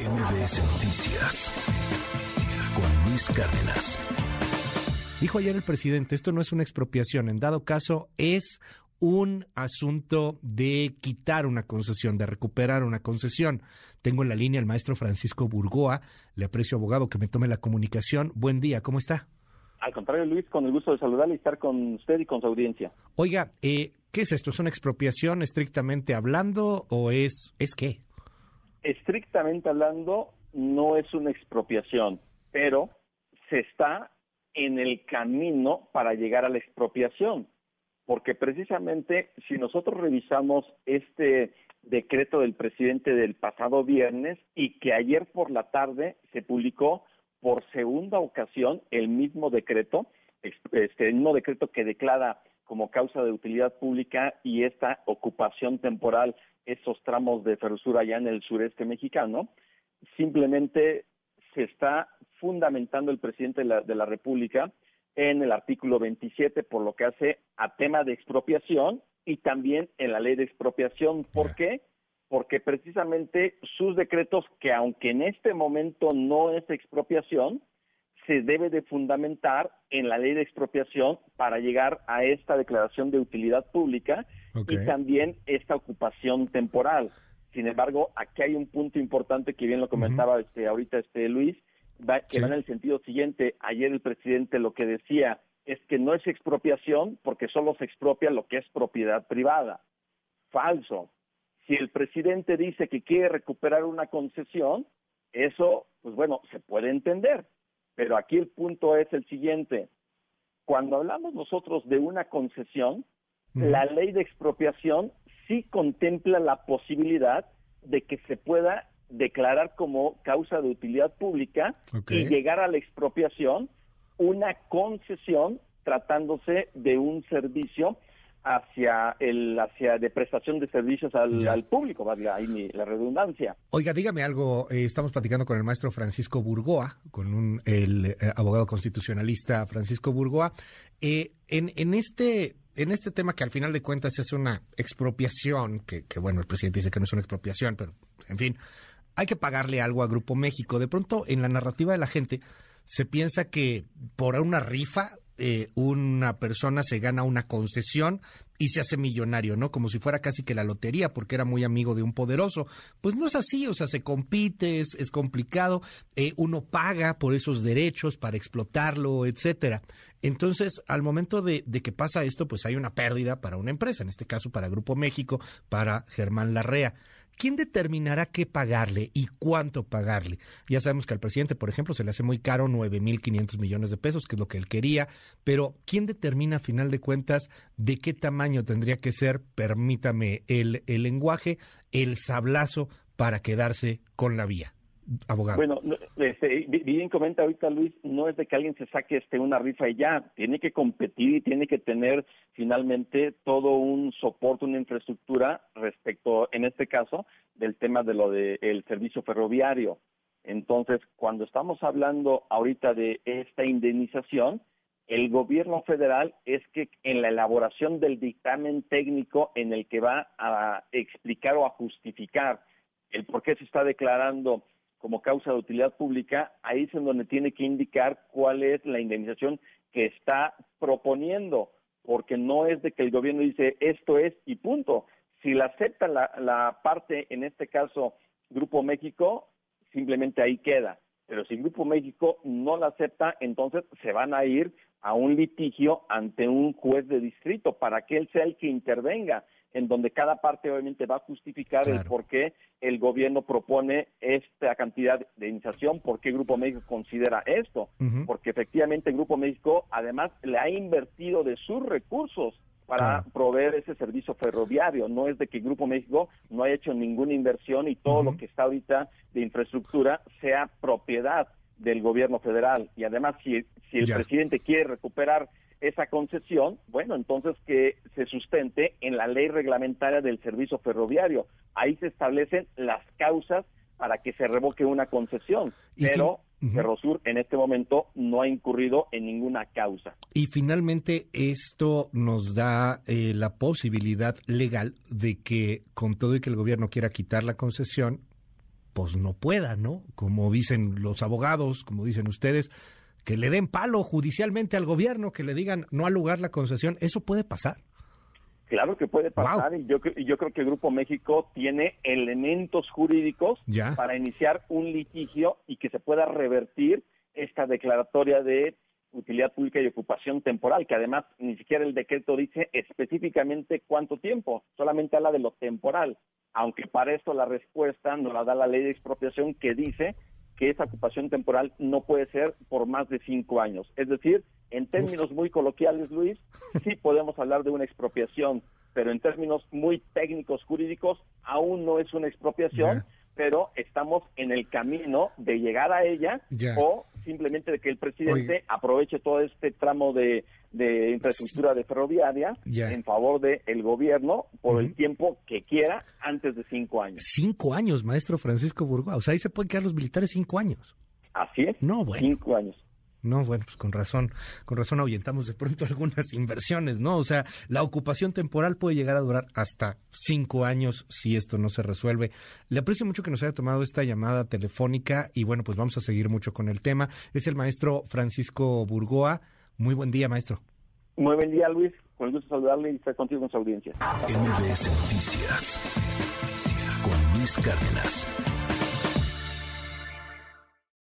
MBS Noticias con Luis Cárdenas. Dijo ayer el presidente, esto no es una expropiación, en dado caso es un asunto de quitar una concesión, de recuperar una concesión. Tengo en la línea al maestro Francisco Burgoa, le aprecio abogado que me tome la comunicación. Buen día, ¿cómo está? Al contrario, Luis, con el gusto de saludarle y estar con usted y con su audiencia. Oiga, eh, ¿qué es esto? ¿Es una expropiación estrictamente hablando o es, es qué? Estrictamente hablando, no es una expropiación, pero se está en el camino para llegar a la expropiación, porque precisamente si nosotros revisamos este decreto del presidente del pasado viernes y que ayer por la tarde se publicó por segunda ocasión el mismo decreto, este mismo decreto que declara como causa de utilidad pública y esta ocupación temporal esos tramos de ferrosura allá en el sureste mexicano, simplemente se está fundamentando el presidente de la, de la República en el artículo 27 por lo que hace a tema de expropiación y también en la ley de expropiación. ¿Por qué? Porque precisamente sus decretos, que aunque en este momento no es expropiación, se debe de fundamentar en la ley de expropiación para llegar a esta declaración de utilidad pública y también esta ocupación temporal. Sin embargo, aquí hay un punto importante que bien lo comentaba este ahorita este Luis, que va en el sentido siguiente. Ayer el presidente lo que decía es que no es expropiación porque solo se expropia lo que es propiedad privada. Falso. Si el presidente dice que quiere recuperar una concesión, eso, pues bueno, se puede entender pero aquí el punto es el siguiente. Cuando hablamos nosotros de una concesión, la ley de expropiación sí contempla la posibilidad de que se pueda declarar como causa de utilidad pública y llegar a la expropiación una concesión tratándose de un servicio hacia el hacia de prestación de servicios al, público, valga ahí la redundancia. Oiga, dígame algo, eh, estamos platicando con el maestro Francisco Burgoa, con un, el eh, abogado constitucionalista Francisco Burgoa, eh, en, en este en este tema que al final de cuentas es una expropiación, que, que bueno, el presidente dice que no es una expropiación, pero en fin, hay que pagarle algo a Grupo México. De pronto, en la narrativa de la gente, se piensa que por una rifa eh, una persona se gana una concesión y se hace millonario, ¿no? Como si fuera casi que la lotería, porque era muy amigo de un poderoso. Pues no es así, o sea, se compite, es, es complicado, eh, uno paga por esos derechos para explotarlo, etcétera. Entonces, al momento de, de, que pasa esto, pues hay una pérdida para una empresa, en este caso para Grupo México, para Germán Larrea. ¿quién determinará qué pagarle y cuánto pagarle? Ya sabemos que al presidente, por ejemplo, se le hace muy caro 9.500 millones de pesos, que es lo que él quería, pero ¿quién determina a final de cuentas de qué tamaño tendría que ser, permítame el, el lenguaje, el sablazo para quedarse con la vía? abogado. Bueno, este, bien comenta ahorita Luis, no es de que alguien se saque este una rifa y ya, tiene que competir y tiene que tener finalmente todo un soporte, una infraestructura respecto, en este caso, del tema de lo del servicio ferroviario. Entonces, cuando estamos hablando ahorita de esta indemnización, el gobierno federal es que en la elaboración del dictamen técnico en el que va a explicar o a justificar el por qué se está declarando como causa de utilidad pública, ahí es en donde tiene que indicar cuál es la indemnización que está proponiendo, porque no es de que el gobierno dice esto es y punto. Si la acepta la, la parte, en este caso Grupo México, simplemente ahí queda. Pero si Grupo México no la acepta, entonces se van a ir a un litigio ante un juez de distrito para que él sea el que intervenga en donde cada parte obviamente va a justificar el por qué el gobierno propone esta cantidad de iniciación, por qué Grupo México considera esto, porque efectivamente Grupo México además le ha invertido de sus recursos para proveer ese servicio ferroviario. No es de que Grupo México no haya hecho ninguna inversión y todo lo que está ahorita de infraestructura sea propiedad del gobierno federal. Y además, si, si el presidente quiere recuperar esa concesión, bueno, entonces que se sustente en la ley reglamentaria del servicio ferroviario. Ahí se establecen las causas para que se revoque una concesión, pero Ferrosur en este momento no ha incurrido en ninguna causa. Y finalmente esto nos da eh, la posibilidad legal de que con todo y que el gobierno quiera quitar la concesión, pues no pueda, ¿no? Como dicen los abogados, como dicen ustedes, que le den palo judicialmente al gobierno, que le digan no al lugar la concesión, ¿eso puede pasar? Claro que puede pasar y yo, yo creo que el Grupo México tiene elementos jurídicos para iniciar un litigio y que se pueda revertir esta declaratoria de utilidad pública y ocupación temporal, que además ni siquiera el decreto dice específicamente cuánto tiempo, solamente habla de lo temporal, aunque para esto la respuesta nos la da la ley de expropiación que dice que esa ocupación temporal no puede ser por más de cinco años. Es decir, en términos muy coloquiales, Luis, sí podemos hablar de una expropiación, pero en términos muy técnicos jurídicos aún no es una expropiación pero estamos en el camino de llegar a ella o simplemente de que el presidente aproveche todo este tramo de, infraestructura de ferroviaria en favor del gobierno por el tiempo que quiera antes de cinco años. Cinco años, maestro Francisco Burgoa. O sea, ahí se pueden quedar los militares cinco años. Así es. No, bueno. Cinco años. No, bueno, pues con razón, con razón ahuyentamos de pronto algunas inversiones, ¿no? O sea, la ocupación temporal puede llegar a durar hasta cinco años si esto no se resuelve. Le aprecio mucho que nos haya tomado esta llamada telefónica y bueno, pues vamos a seguir mucho con el tema. Es el maestro Francisco Burgoa. Muy buen día, maestro. Muy buen día, Luis. Con gusto saludarle y estar contigo en su audiencia. MBS Noticias con Luis Cárdenas.